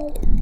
哦。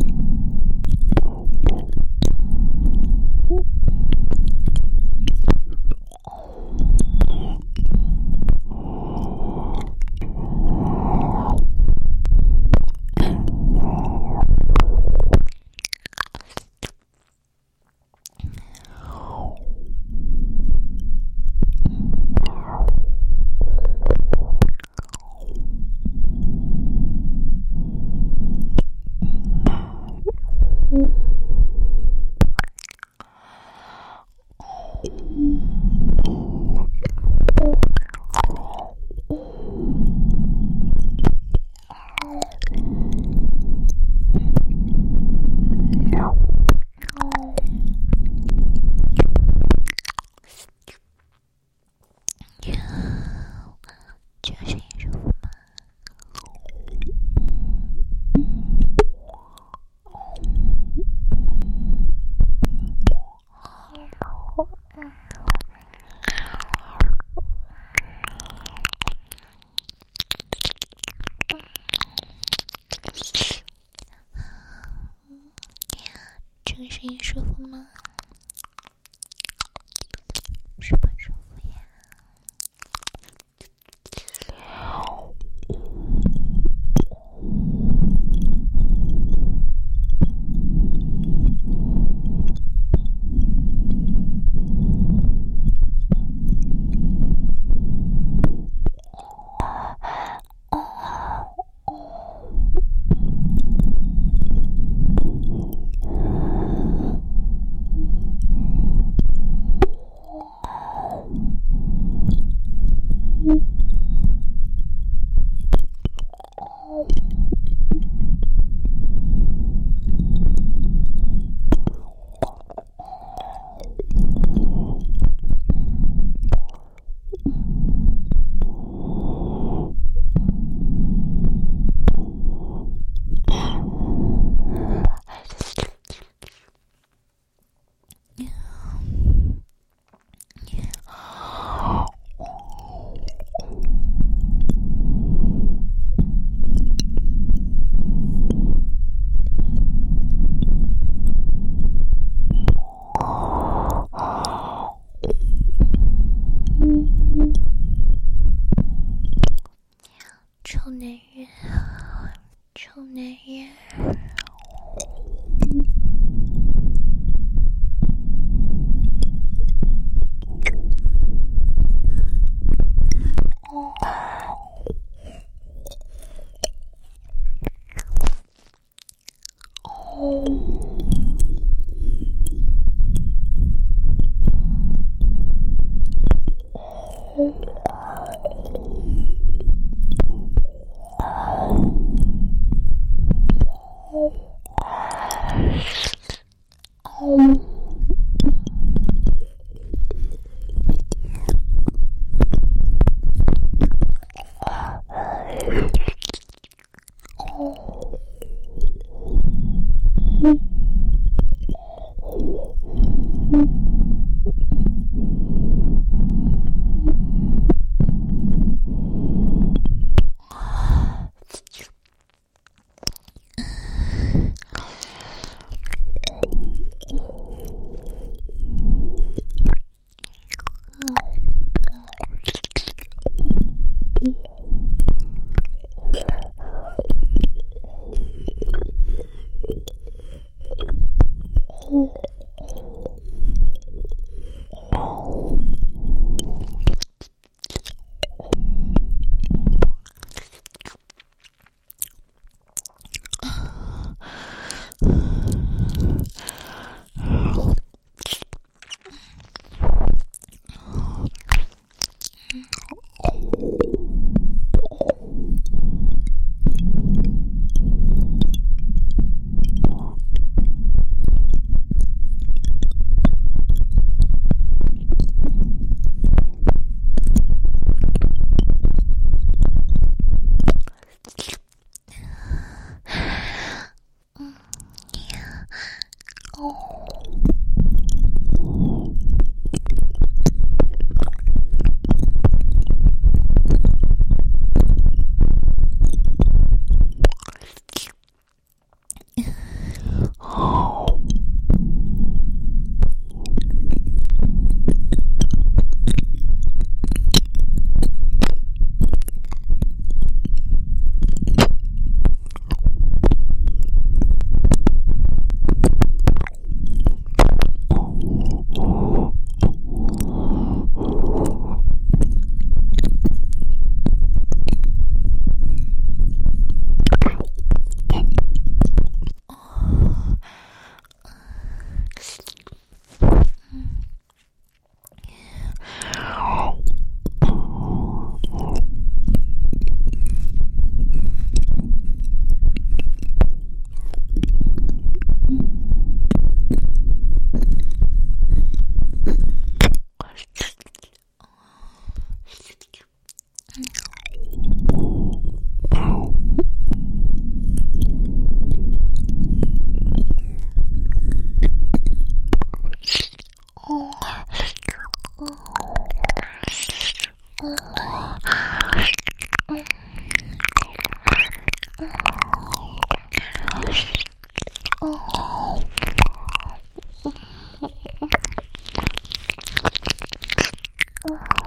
Oh.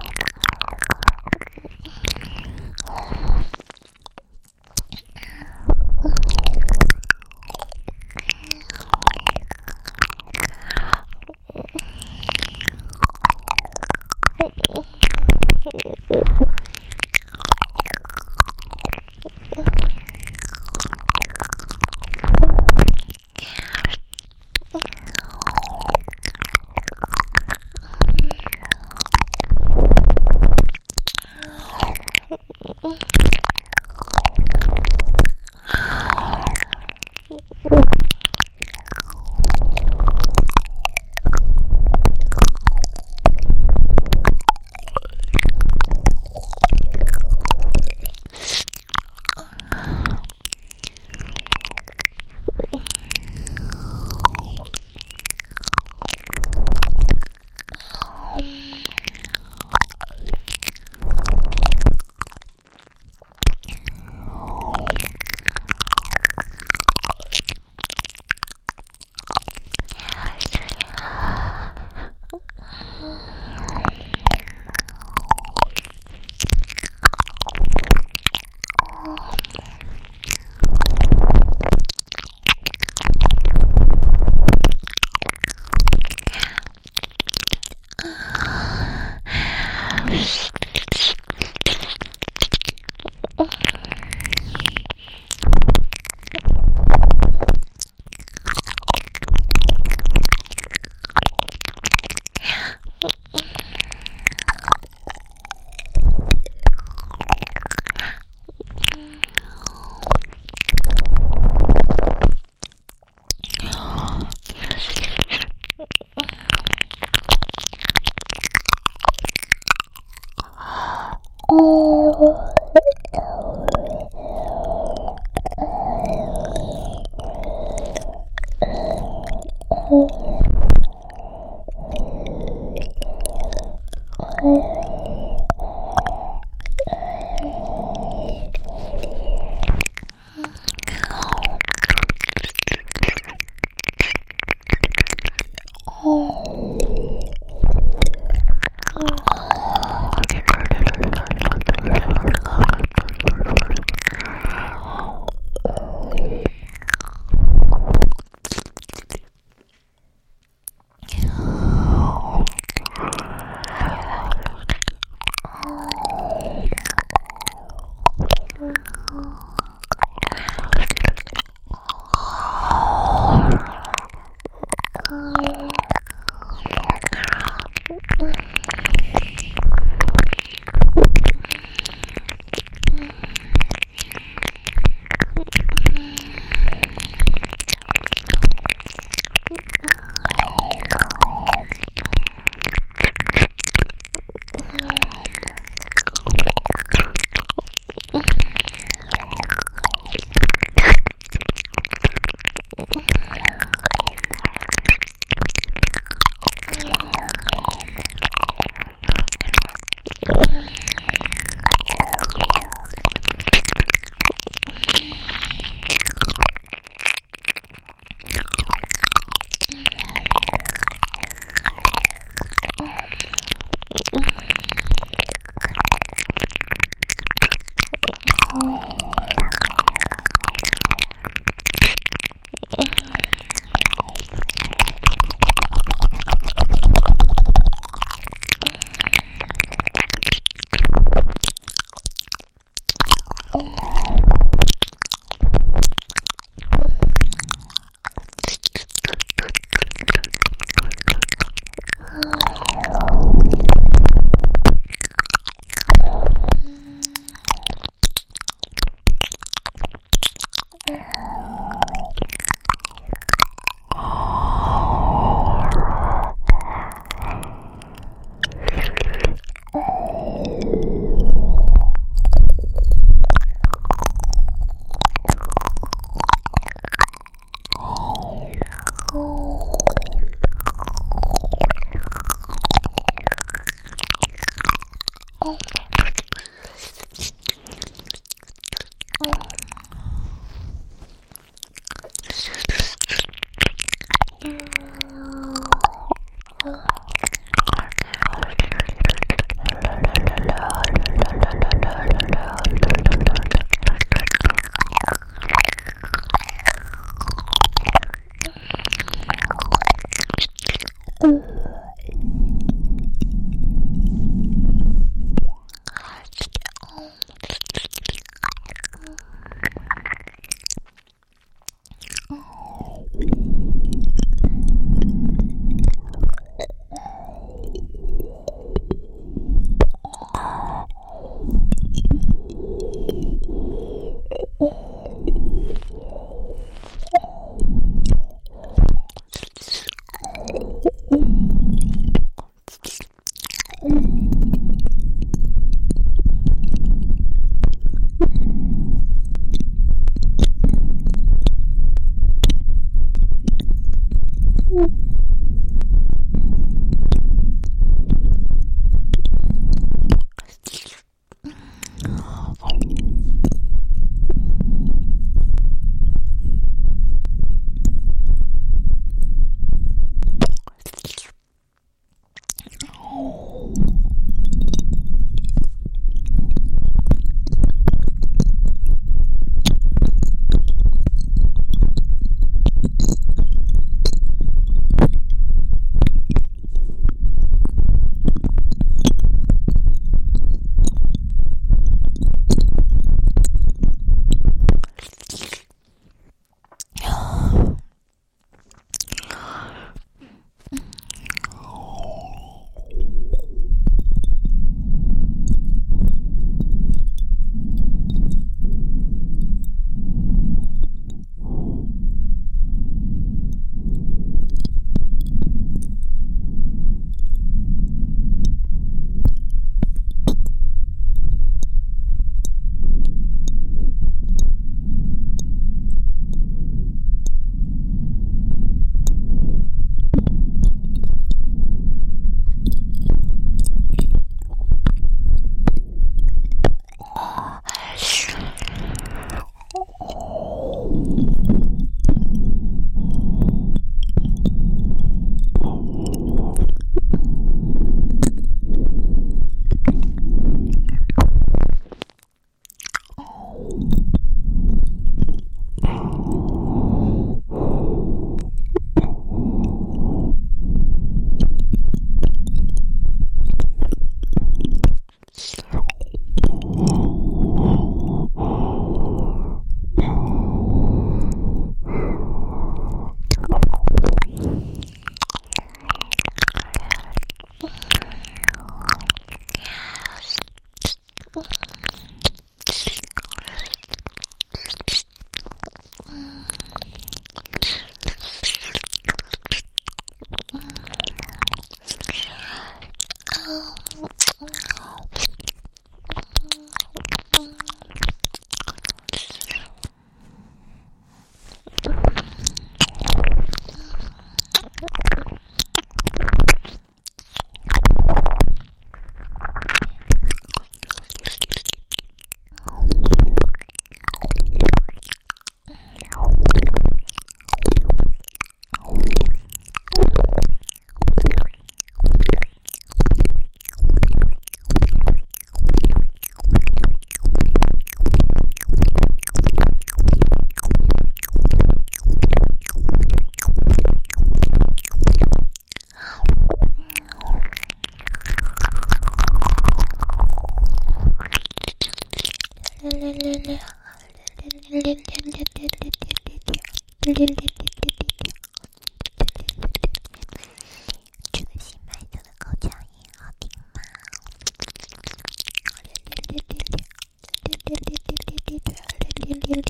ほう。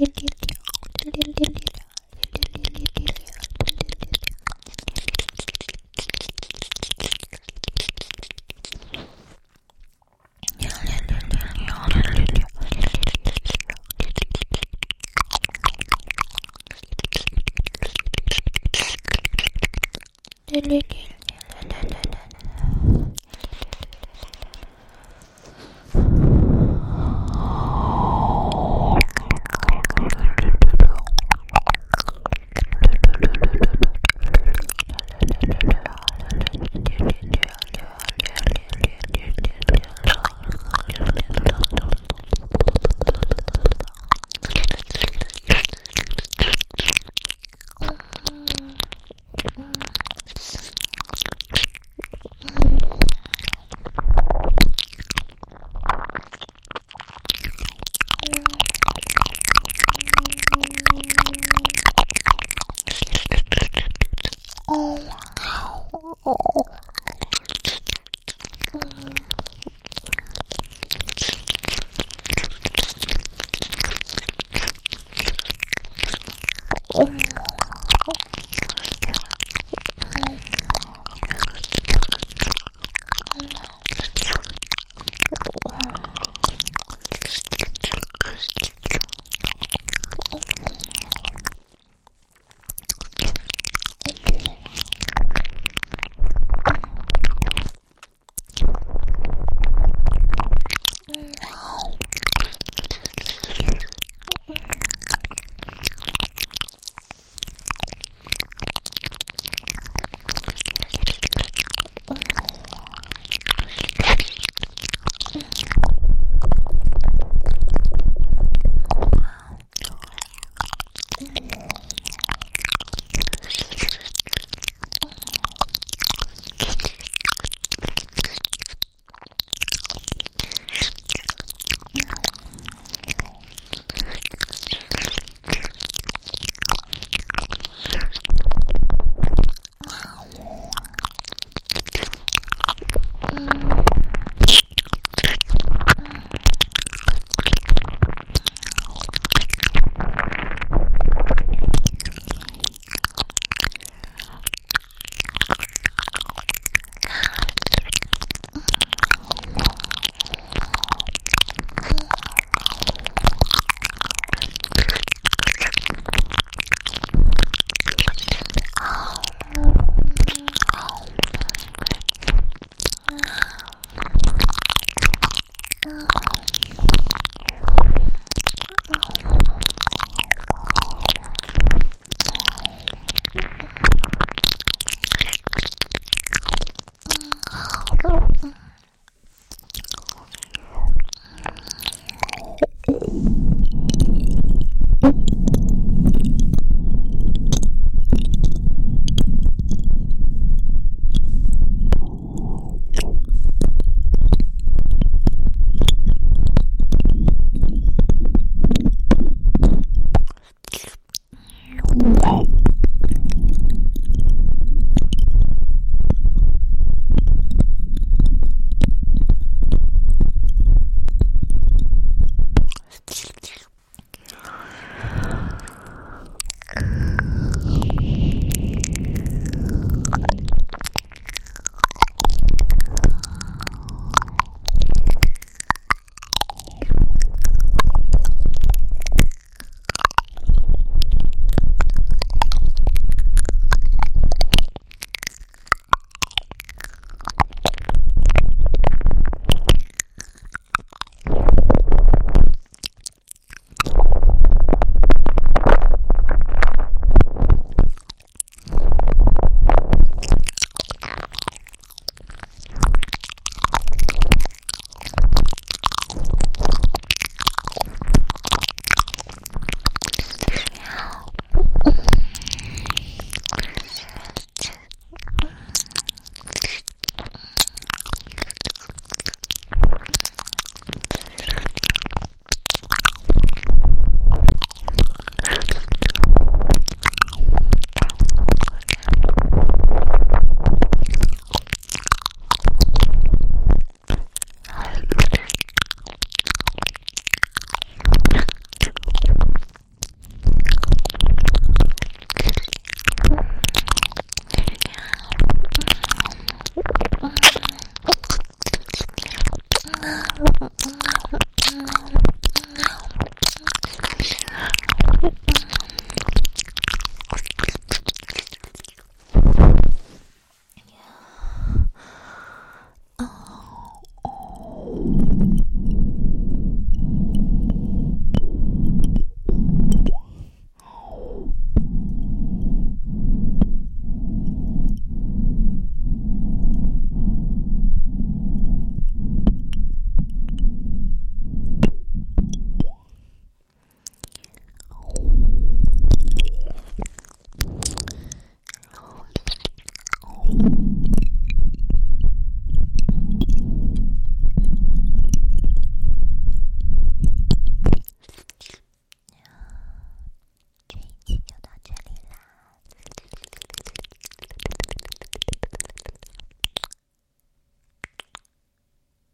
Кирки.